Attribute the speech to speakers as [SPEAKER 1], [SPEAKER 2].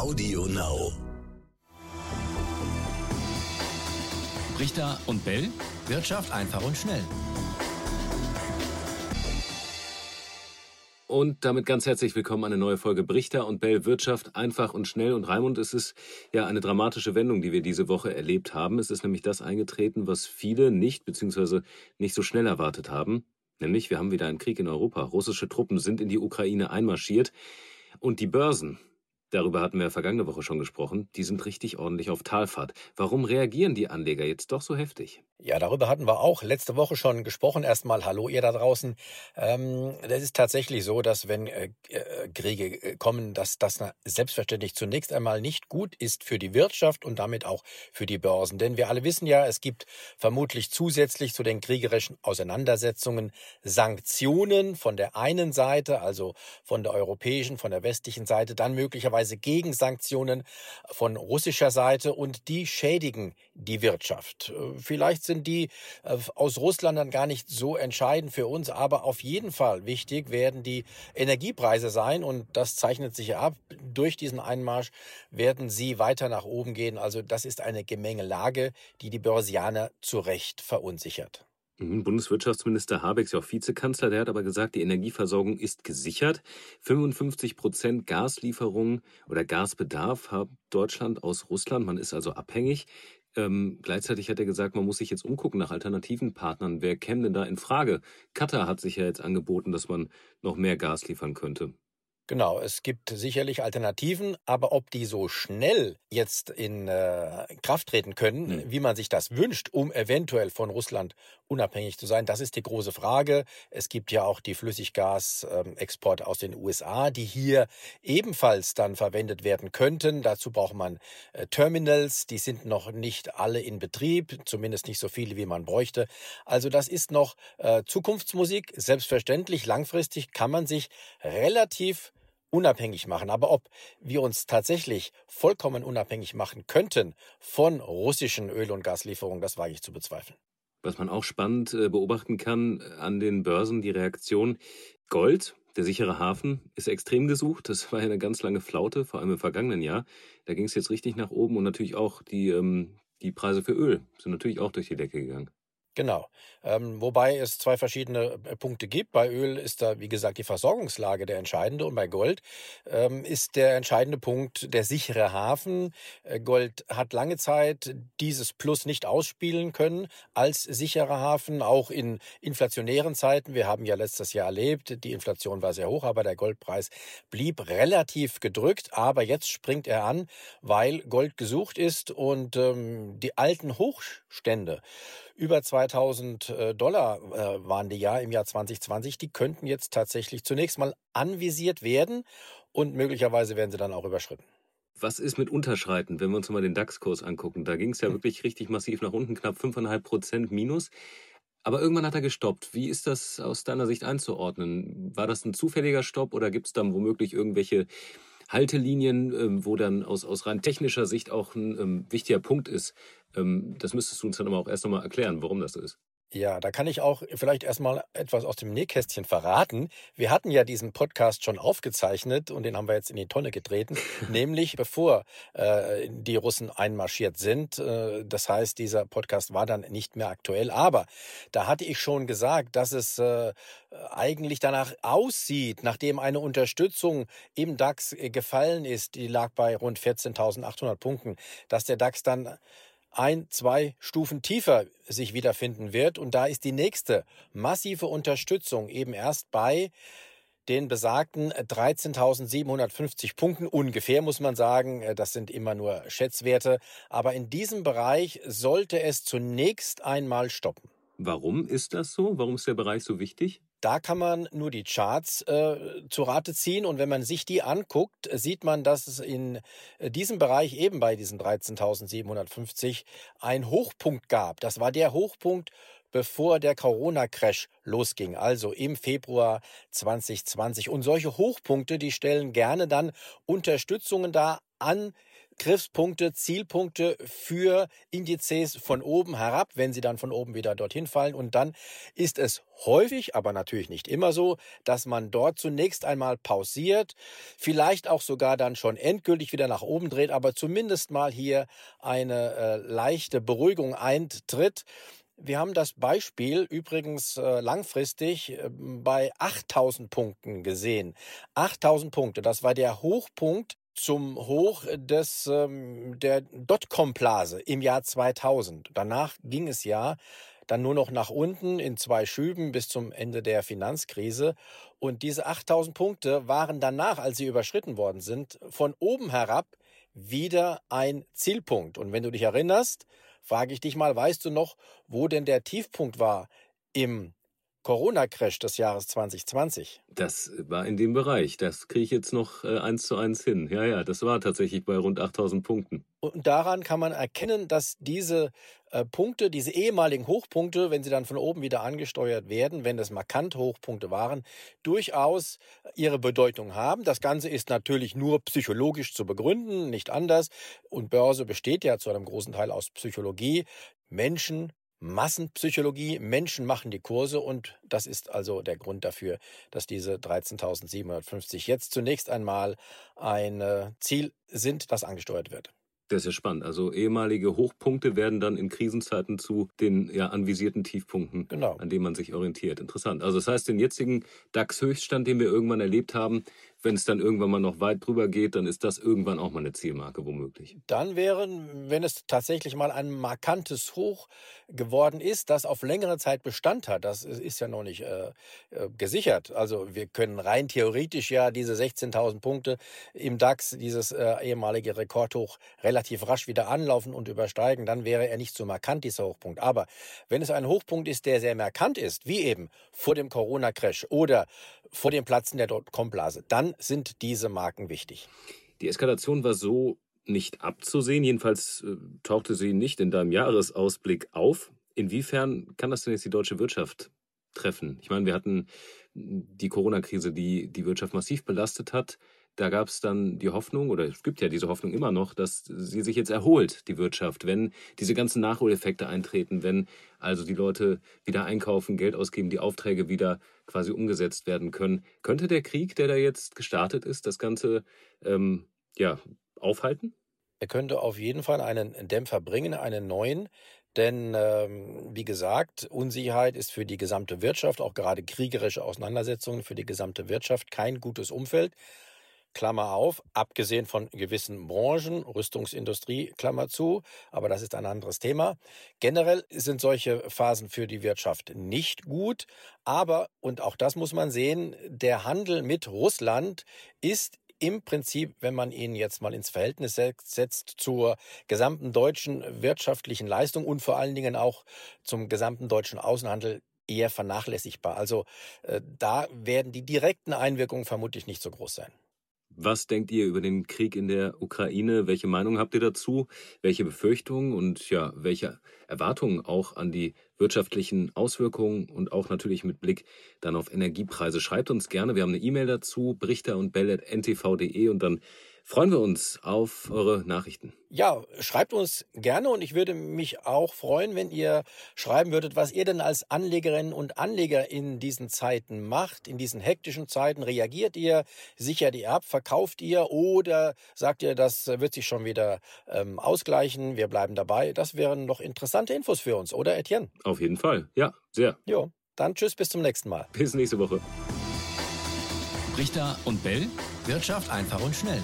[SPEAKER 1] Audio Now.
[SPEAKER 2] Richter und Bell.
[SPEAKER 3] Wirtschaft einfach und schnell.
[SPEAKER 4] Und damit ganz herzlich willkommen an eine neue Folge Brichter und Bell Wirtschaft einfach und schnell. Und Raimund, es ist ja eine dramatische Wendung, die wir diese Woche erlebt haben. Es ist nämlich das eingetreten, was viele nicht bzw. nicht so schnell erwartet haben. Nämlich, wir haben wieder einen Krieg in Europa. Russische Truppen sind in die Ukraine einmarschiert. Und die Börsen, darüber hatten wir vergangene Woche schon gesprochen, die sind richtig ordentlich auf Talfahrt. Warum reagieren die Anleger jetzt doch so heftig?
[SPEAKER 3] Ja, darüber hatten wir auch letzte Woche schon gesprochen. Erstmal Hallo ihr da draußen. Ähm, ist tatsächlich so, dass wenn äh, äh Kriege äh, kommen, dass das selbstverständlich zunächst einmal nicht gut ist für die Wirtschaft und damit auch für die Börsen. Denn wir alle wissen ja, es gibt vermutlich zusätzlich zu den kriegerischen Auseinandersetzungen Sanktionen von der einen Seite, also von der europäischen, von der westlichen Seite, dann möglicherweise Gegensanktionen von russischer Seite und die schädigen die Wirtschaft. Äh, vielleicht sind die äh, aus Russland dann gar nicht so entscheidend für uns, aber auf jeden Fall wichtig werden die Energiepreise sein und das zeichnet sich ab. Durch diesen Einmarsch werden sie weiter nach oben gehen. Also das ist eine Gemengelage, die die Börsianer zu Recht verunsichert.
[SPEAKER 4] Mhm, Bundeswirtschaftsminister Habeck ist ja auch Vizekanzler, der hat aber gesagt, die Energieversorgung ist gesichert. 55 Prozent Gaslieferungen oder Gasbedarf hat Deutschland aus Russland. Man ist also abhängig. Ähm, gleichzeitig hat er gesagt, man muss sich jetzt umgucken nach alternativen Partnern. Wer käme denn da in Frage? Katar hat sich ja jetzt angeboten, dass man noch mehr Gas liefern könnte.
[SPEAKER 3] Genau, es gibt sicherlich Alternativen, aber ob die so schnell jetzt in äh, Kraft treten können, mhm. wie man sich das wünscht, um eventuell von Russland unabhängig zu sein, das ist die große Frage. Es gibt ja auch die Flüssiggasexporte aus den USA, die hier ebenfalls dann verwendet werden könnten. Dazu braucht man äh, Terminals, die sind noch nicht alle in Betrieb, zumindest nicht so viele, wie man bräuchte. Also das ist noch äh, Zukunftsmusik. Selbstverständlich, langfristig kann man sich relativ unabhängig machen. Aber ob wir uns tatsächlich vollkommen unabhängig machen könnten von russischen Öl- und Gaslieferungen, das wage ich zu bezweifeln.
[SPEAKER 4] Was man auch spannend äh, beobachten kann äh, an den Börsen, die Reaktion Gold, der sichere Hafen, ist extrem gesucht. Das war ja eine ganz lange Flaute, vor allem im vergangenen Jahr. Da ging es jetzt richtig nach oben und natürlich auch die, ähm, die Preise für Öl sind natürlich auch durch die Decke gegangen.
[SPEAKER 3] Genau. Ähm, wobei es zwei verschiedene äh, Punkte gibt. Bei Öl ist da, wie gesagt, die Versorgungslage der entscheidende und bei Gold ähm, ist der entscheidende Punkt der sichere Hafen. Äh, Gold hat lange Zeit dieses Plus nicht ausspielen können als sicherer Hafen, auch in inflationären Zeiten. Wir haben ja letztes Jahr erlebt, die Inflation war sehr hoch, aber der Goldpreis blieb relativ gedrückt. Aber jetzt springt er an, weil Gold gesucht ist und ähm, die alten Hochstände über 2000 äh, Dollar äh, waren die ja im Jahr 2020. Die könnten jetzt tatsächlich zunächst mal anvisiert werden und möglicherweise werden sie dann auch überschritten.
[SPEAKER 4] Was ist mit Unterschreiten, wenn wir uns mal den DAX-Kurs angucken? Da ging es ja hm. wirklich richtig massiv nach unten, knapp 5,5 Prozent minus. Aber irgendwann hat er gestoppt. Wie ist das aus deiner Sicht einzuordnen? War das ein zufälliger Stopp oder gibt es dann womöglich irgendwelche Haltelinien, ähm, wo dann aus, aus rein technischer Sicht auch ein ähm, wichtiger Punkt ist. Ähm, das müsstest du uns dann aber auch erst nochmal erklären, warum das so ist.
[SPEAKER 3] Ja, da kann ich auch vielleicht erstmal etwas aus dem Nähkästchen verraten. Wir hatten ja diesen Podcast schon aufgezeichnet und den haben wir jetzt in die Tonne getreten, nämlich bevor äh, die Russen einmarschiert sind. Äh, das heißt, dieser Podcast war dann nicht mehr aktuell. Aber da hatte ich schon gesagt, dass es äh, eigentlich danach aussieht, nachdem eine Unterstützung im DAX äh, gefallen ist, die lag bei rund 14.800 Punkten, dass der DAX dann ein, zwei Stufen tiefer sich wiederfinden wird. Und da ist die nächste massive Unterstützung eben erst bei den besagten 13.750 Punkten ungefähr, muss man sagen. Das sind immer nur Schätzwerte. Aber in diesem Bereich sollte es zunächst einmal stoppen.
[SPEAKER 4] Warum ist das so? Warum ist der Bereich so wichtig?
[SPEAKER 3] Da kann man nur die Charts äh, zu Rate ziehen und wenn man sich die anguckt, sieht man, dass es in äh, diesem Bereich eben bei diesen 13.750 einen Hochpunkt gab. Das war der Hochpunkt, bevor der Corona-Crash losging, also im Februar 2020. Und solche Hochpunkte, die stellen gerne dann Unterstützungen dar an Rückgriffspunkte, Zielpunkte für Indizes von oben herab, wenn sie dann von oben wieder dorthin fallen. Und dann ist es häufig, aber natürlich nicht immer so, dass man dort zunächst einmal pausiert, vielleicht auch sogar dann schon endgültig wieder nach oben dreht, aber zumindest mal hier eine äh, leichte Beruhigung eintritt. Wir haben das Beispiel übrigens äh, langfristig äh, bei 8000 Punkten gesehen. 8000 Punkte, das war der Hochpunkt zum Hoch des ähm, der Dotcom-Blase im Jahr 2000. Danach ging es ja dann nur noch nach unten in zwei Schüben bis zum Ende der Finanzkrise. Und diese 8000 Punkte waren danach, als sie überschritten worden sind, von oben herab wieder ein Zielpunkt. Und wenn du dich erinnerst, frage ich dich mal, weißt du noch, wo denn der Tiefpunkt war im Corona-Crash des Jahres 2020?
[SPEAKER 4] Das war in dem Bereich. Das kriege ich jetzt noch äh, eins zu eins hin. Ja, ja, das war tatsächlich bei rund 8000 Punkten.
[SPEAKER 3] Und daran kann man erkennen, dass diese äh, Punkte, diese ehemaligen Hochpunkte, wenn sie dann von oben wieder angesteuert werden, wenn es markant Hochpunkte waren, durchaus ihre Bedeutung haben. Das Ganze ist natürlich nur psychologisch zu begründen, nicht anders. Und Börse besteht ja zu einem großen Teil aus Psychologie. Menschen Massenpsychologie, Menschen machen die Kurse und das ist also der Grund dafür, dass diese 13.750 jetzt zunächst einmal ein äh, Ziel sind, das angesteuert wird.
[SPEAKER 4] Das ist ja spannend. Also ehemalige Hochpunkte werden dann in Krisenzeiten zu den ja anvisierten Tiefpunkten, genau. an denen man sich orientiert. Interessant. Also das heißt, den jetzigen DAX-Höchststand, den wir irgendwann erlebt haben, wenn es dann irgendwann mal noch weit drüber geht, dann ist das irgendwann auch mal eine Zielmarke womöglich.
[SPEAKER 3] Dann wären, wenn es tatsächlich mal ein markantes Hoch geworden ist, das auf längere Zeit Bestand hat, das ist ja noch nicht äh, äh gesichert. Also wir können rein theoretisch ja diese 16.000 Punkte im DAX, dieses äh, ehemalige Rekordhoch, relativ rasch wieder anlaufen und übersteigen. Dann wäre er nicht so markant, dieser Hochpunkt. Aber wenn es ein Hochpunkt ist, der sehr markant ist, wie eben vor dem Corona-Crash oder vor dem Platzen der Dotcom-Blase, dann sind diese Marken wichtig.
[SPEAKER 4] Die Eskalation war so nicht abzusehen. Jedenfalls äh, tauchte sie nicht in deinem Jahresausblick auf. Inwiefern kann das denn jetzt die deutsche Wirtschaft treffen? Ich meine, wir hatten die Corona-Krise, die die Wirtschaft massiv belastet hat. Da gab es dann die Hoffnung, oder es gibt ja diese Hoffnung immer noch, dass sie sich jetzt erholt, die Wirtschaft, wenn diese ganzen Nachholeffekte eintreten, wenn also die Leute wieder einkaufen, Geld ausgeben, die Aufträge wieder quasi umgesetzt werden können. Könnte der Krieg, der da jetzt gestartet ist, das Ganze ähm, ja, aufhalten?
[SPEAKER 3] Er könnte auf jeden Fall einen Dämpfer bringen, einen neuen. Denn, ähm, wie gesagt, Unsicherheit ist für die gesamte Wirtschaft, auch gerade kriegerische Auseinandersetzungen für die gesamte Wirtschaft kein gutes Umfeld. Klammer auf, abgesehen von gewissen Branchen, Rüstungsindustrie, Klammer zu, aber das ist ein anderes Thema. Generell sind solche Phasen für die Wirtschaft nicht gut, aber, und auch das muss man sehen, der Handel mit Russland ist im Prinzip, wenn man ihn jetzt mal ins Verhältnis setzt zur gesamten deutschen wirtschaftlichen Leistung und vor allen Dingen auch zum gesamten deutschen Außenhandel eher vernachlässigbar. Also äh, da werden die direkten Einwirkungen vermutlich nicht so groß sein.
[SPEAKER 4] Was denkt ihr über den Krieg in der Ukraine? Welche Meinung habt ihr dazu? Welche Befürchtungen und ja, welche Erwartungen auch an die wirtschaftlichen Auswirkungen und auch natürlich mit Blick dann auf Energiepreise? Schreibt uns gerne. Wir haben eine E-Mail dazu, brichter und bell.ntv.de und dann freuen wir uns auf eure Nachrichten.
[SPEAKER 3] Ja, schreibt uns gerne und ich würde mich auch freuen, wenn ihr schreiben würdet, was ihr denn als Anlegerinnen und Anleger in diesen Zeiten macht, in diesen hektischen Zeiten. Reagiert ihr, sichert ihr ab, verkauft ihr oder sagt ihr, das wird sich schon wieder ähm, ausgleichen, wir bleiben dabei. Das wären noch interessante Infos für uns, oder Etienne?
[SPEAKER 4] Auf jeden Fall, ja, sehr.
[SPEAKER 3] Jo, dann tschüss, bis zum nächsten Mal.
[SPEAKER 4] Bis nächste Woche.
[SPEAKER 2] Richter und Bell, Wirtschaft einfach und schnell.